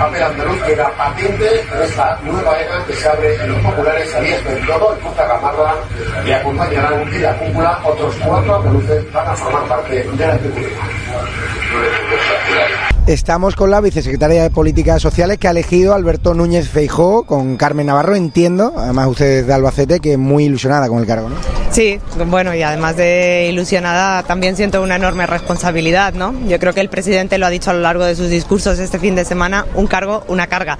Papel andaluz queda patente en esta nueva era que se abre en los populares abierto en todo, en Punta Gamarra, y acompañarán en la cúpula otros cuatro andaluces van a formar parte de la ejecutiva. Estamos con la vicesecretaria de Políticas Sociales que ha elegido Alberto Núñez Feijó con Carmen Navarro, entiendo, además usted de Albacete, que es muy ilusionada con el cargo, ¿no? Sí, bueno, y además de ilusionada, también siento una enorme responsabilidad, ¿no? Yo creo que el presidente lo ha dicho a lo largo de sus discursos este fin de semana, un cargo, una carga.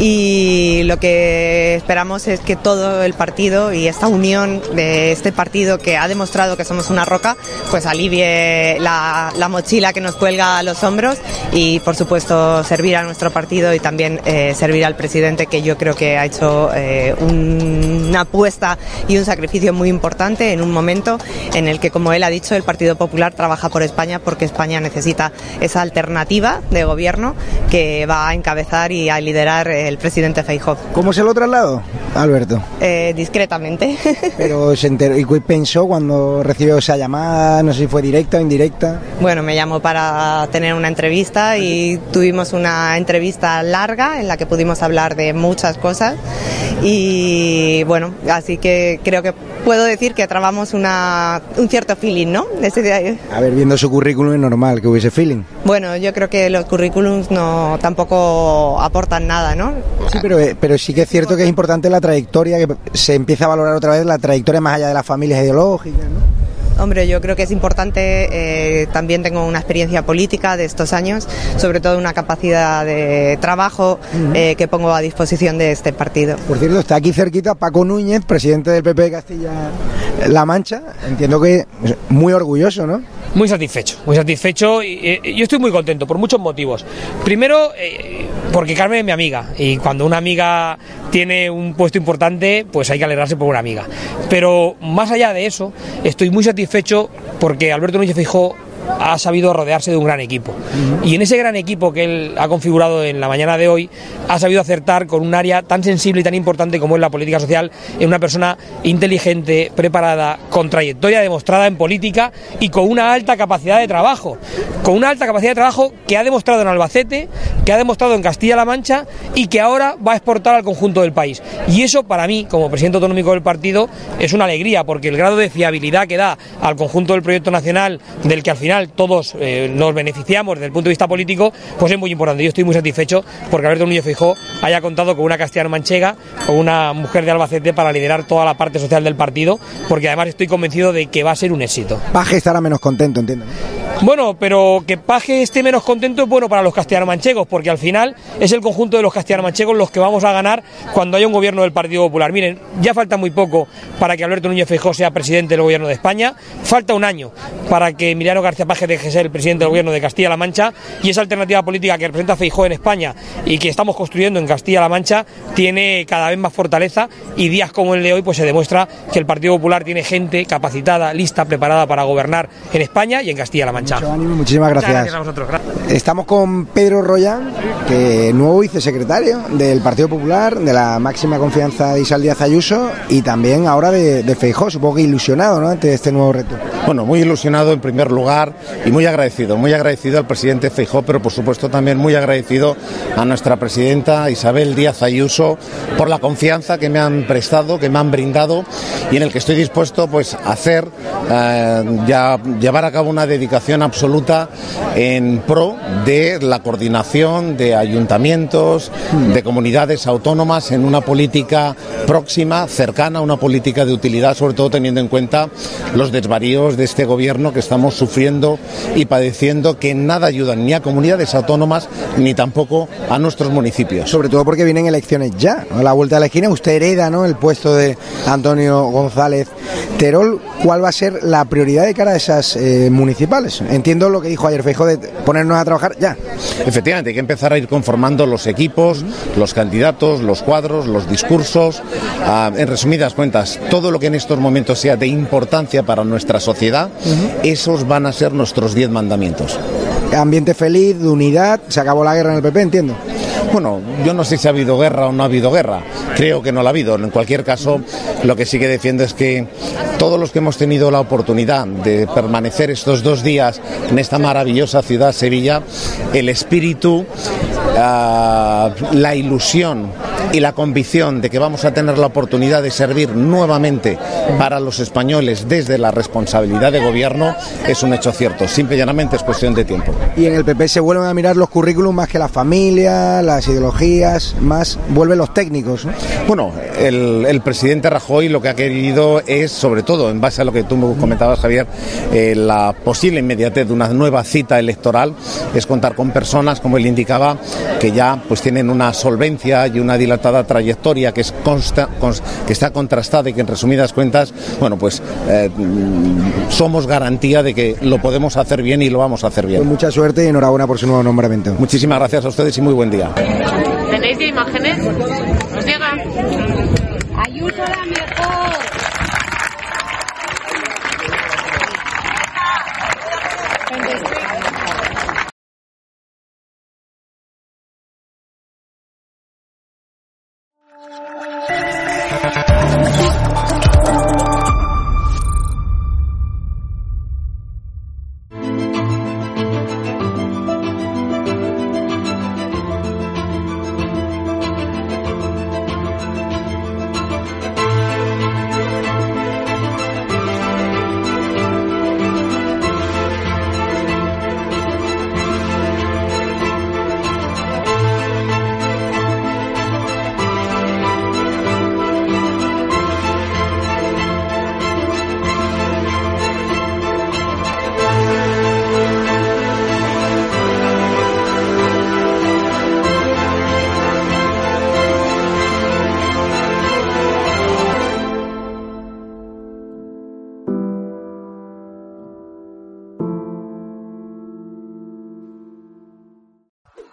Y lo que esperamos es que todo el partido y esta unión de este partido que ha demostrado que somos una roca, pues alivie la, la mochila que nos cuelga a los hombros y por supuesto servir a nuestro partido y también eh, servir al presidente que yo creo que ha hecho eh, un, una apuesta y un sacrificio muy importante en un momento en el que como él ha dicho el Partido Popular trabaja por España porque España necesita esa alternativa de gobierno que va a encabezar y a liderar el presidente Feijóo. ¿Cómo se lo trasladó, Alberto? Eh, discretamente. Pero se enteró, ¿y pensó cuando recibió esa llamada? No sé si fue directa o indirecta. Bueno, me llamó para tener una entrevista y tuvimos una entrevista larga en la que pudimos hablar de muchas cosas y bueno, así que creo que puedo decir que trabamos una, un cierto feeling, ¿no? Ese, A ver, viendo su currículum es normal que hubiese feeling. Bueno, yo creo que los currículums no tampoco aportan nada, ¿no? Sí, pero, eh, pero sí que es cierto que es importante la trayectoria, que se empieza a valorar otra vez la trayectoria más allá de las familias ideológicas, ¿no? Hombre, yo creo que es importante, eh, también tengo una experiencia política de estos años, sobre todo una capacidad de trabajo eh, que pongo a disposición de este partido. Por cierto, está aquí cerquita Paco Núñez, presidente del PP de Castilla-La Mancha. Entiendo que muy orgulloso, ¿no? Muy satisfecho, muy satisfecho y eh, yo estoy muy contento por muchos motivos. Primero, eh, porque Carmen es mi amiga y cuando una amiga tiene un puesto importante, pues hay que alegrarse por una amiga. Pero más allá de eso, estoy muy satisfecho porque Alberto Núñez Fijó ha sabido rodearse de un gran equipo. Y en ese gran equipo que él ha configurado en la mañana de hoy, ha sabido acertar con un área tan sensible y tan importante como es la política social, en una persona inteligente, preparada, con trayectoria demostrada en política y con una alta capacidad de trabajo. Con una alta capacidad de trabajo que ha demostrado en Albacete, que ha demostrado en Castilla-La Mancha y que ahora va a exportar al conjunto del país. Y eso para mí, como presidente autonómico del partido, es una alegría, porque el grado de fiabilidad que da al conjunto del proyecto nacional, del que al final todos eh, nos beneficiamos desde el punto de vista político, pues es muy importante. Yo estoy muy satisfecho porque Alberto Núñez Fijó haya contado con una castellano manchega, con una mujer de Albacete para liderar toda la parte social del partido, porque además estoy convencido de que va a ser un éxito. Paje estará menos contento, entiendo. Bueno, pero que Paje esté menos contento es bueno para los castellano-manchegos, porque al final es el conjunto de los castellano-manchegos los que vamos a ganar cuando haya un gobierno del Partido Popular. Miren, ya falta muy poco para que Alberto Núñez Feijóo sea presidente del gobierno de España, falta un año para que Emiliano García Paje deje de ser el presidente del gobierno de Castilla-La Mancha y esa alternativa política que representa Feijóo en España y que estamos construyendo en Castilla-La Mancha tiene cada vez más fortaleza y días como el de hoy pues se demuestra que el Partido Popular tiene gente capacitada, lista, preparada para gobernar en España y en Castilla-La Mancha. Mucho ánimo, muchísimas gracias. Muchas gracias a vosotros. Gracias. Estamos con Pedro Royan, que nuevo vicesecretario del Partido Popular, de la máxima confianza de Isal Díaz Ayuso y también ahora de, de Feijó, supongo que ilusionado ¿no? ante este nuevo reto. Bueno, muy ilusionado en primer lugar y muy agradecido, muy agradecido al presidente Feijó, pero por supuesto también muy agradecido a nuestra presidenta Isabel Díaz Ayuso por la confianza que me han prestado, que me han brindado y en el que estoy dispuesto pues a hacer, eh, ya llevar a cabo una dedicación absoluta en pro de la coordinación de ayuntamientos, de comunidades autónomas en una política próxima, cercana, una política de utilidad, sobre todo teniendo en cuenta los desvaríos de este gobierno que estamos sufriendo y padeciendo, que nada ayudan ni a comunidades autónomas ni tampoco a nuestros municipios. Sobre todo porque vienen elecciones ya, a la vuelta de la esquina. Usted hereda ¿no? el puesto de Antonio González Terol. ¿Cuál va a ser la prioridad de cara a esas eh, municipales? Entiendo lo que dijo ayer Feijo de ponernos a trabajar ya. Efectivamente, hay que empezar a ir conformando los equipos, los candidatos, los cuadros, los discursos. Ah, en resumidas cuentas, todo lo que en estos momentos sea de importancia para nuestra sociedad, esos van a ser nuestros diez mandamientos. Ambiente feliz, de unidad, se acabó la guerra en el PP, entiendo. Bueno, yo no sé si ha habido guerra o no ha habido guerra. Creo que no la ha habido. En cualquier caso, lo que sí que defiendo es que todos los que hemos tenido la oportunidad de permanecer estos dos días en esta maravillosa ciudad, Sevilla, el espíritu, ah, la ilusión y la convicción de que vamos a tener la oportunidad de servir nuevamente para los españoles desde la responsabilidad de gobierno es un hecho cierto. Simple y llanamente es cuestión de tiempo. Y en el PP se vuelven a mirar los currículums más que la familia, las ideologías, más vuelven los técnicos. ¿no? Bueno, el, el presidente Rajoy lo que ha querido es, sobre todo, en base a lo que tú me comentabas, Javier, eh, la posible inmediatez de una nueva cita electoral, es contar con personas, como él indicaba, que ya pues tienen una solvencia y una dilatada trayectoria que es consta, cons- que está contrastada y que en resumidas cuentas, bueno, pues eh, somos garantía de que lo podemos hacer bien y lo vamos a hacer Pues bien. mucha suerte y enhorabuena por su nuevo nombramiento. Muchísimas gracias a ustedes y muy buen día. ¿Tenéis ya imágenes? ¿Os llega? Ayuso